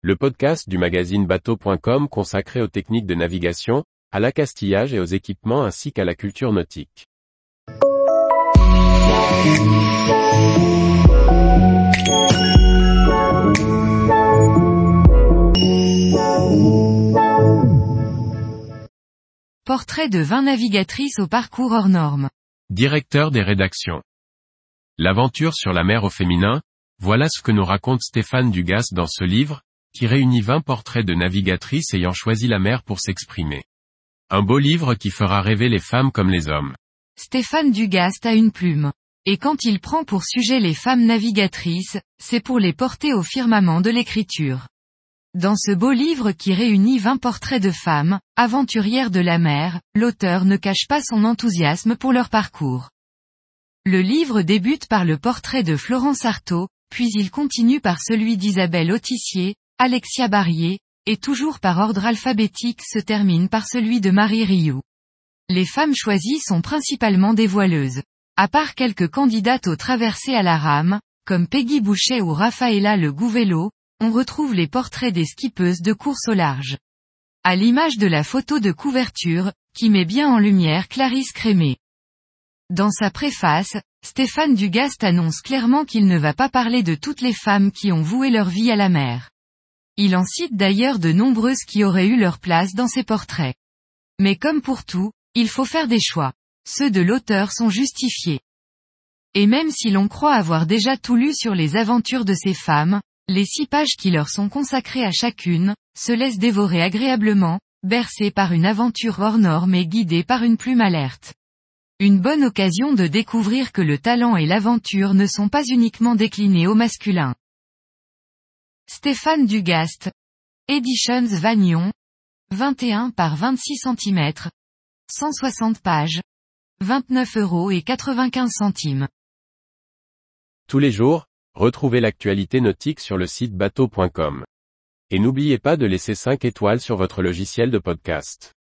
le podcast du magazine bateau.com consacré aux techniques de navigation, à l'accastillage et aux équipements ainsi qu'à la culture nautique. Portrait de 20 navigatrices au parcours hors normes. Directeur des rédactions. L'aventure sur la mer au féminin, voilà ce que nous raconte Stéphane Dugas dans ce livre, qui réunit 20 portraits de navigatrices ayant choisi la mer pour s'exprimer. Un beau livre qui fera rêver les femmes comme les hommes. Stéphane Dugast a une plume. Et quand il prend pour sujet les femmes navigatrices, c'est pour les porter au firmament de l'écriture. Dans ce beau livre qui réunit 20 portraits de femmes, aventurières de la mer, l'auteur ne cache pas son enthousiasme pour leur parcours. Le livre débute par le portrait de Florence Artaud, puis il continue par celui d'Isabelle Autissier, Alexia Barrier, et toujours par ordre alphabétique se termine par celui de Marie Rioux. Les femmes choisies sont principalement des voileuses. À part quelques candidates aux traversées à la rame, comme Peggy Boucher ou Rafaela Le Gouvello, on retrouve les portraits des skippeuses de course au large. À l'image de la photo de couverture, qui met bien en lumière Clarisse Crémé. Dans sa préface, Stéphane Dugast annonce clairement qu'il ne va pas parler de toutes les femmes qui ont voué leur vie à la mer. Il en cite d'ailleurs de nombreuses qui auraient eu leur place dans ses portraits. Mais comme pour tout, il faut faire des choix. Ceux de l'auteur sont justifiés. Et même si l'on croit avoir déjà tout lu sur les aventures de ces femmes, les six pages qui leur sont consacrées à chacune, se laissent dévorer agréablement, bercées par une aventure hors norme et guidées par une plume alerte. Une bonne occasion de découvrir que le talent et l'aventure ne sont pas uniquement déclinés au masculin. Stéphane Dugast. Editions Vagnon. 21 par 26 cm. 160 pages. 29 euros et 95 centimes. Tous les jours, retrouvez l'actualité nautique sur le site bateau.com. Et n'oubliez pas de laisser 5 étoiles sur votre logiciel de podcast.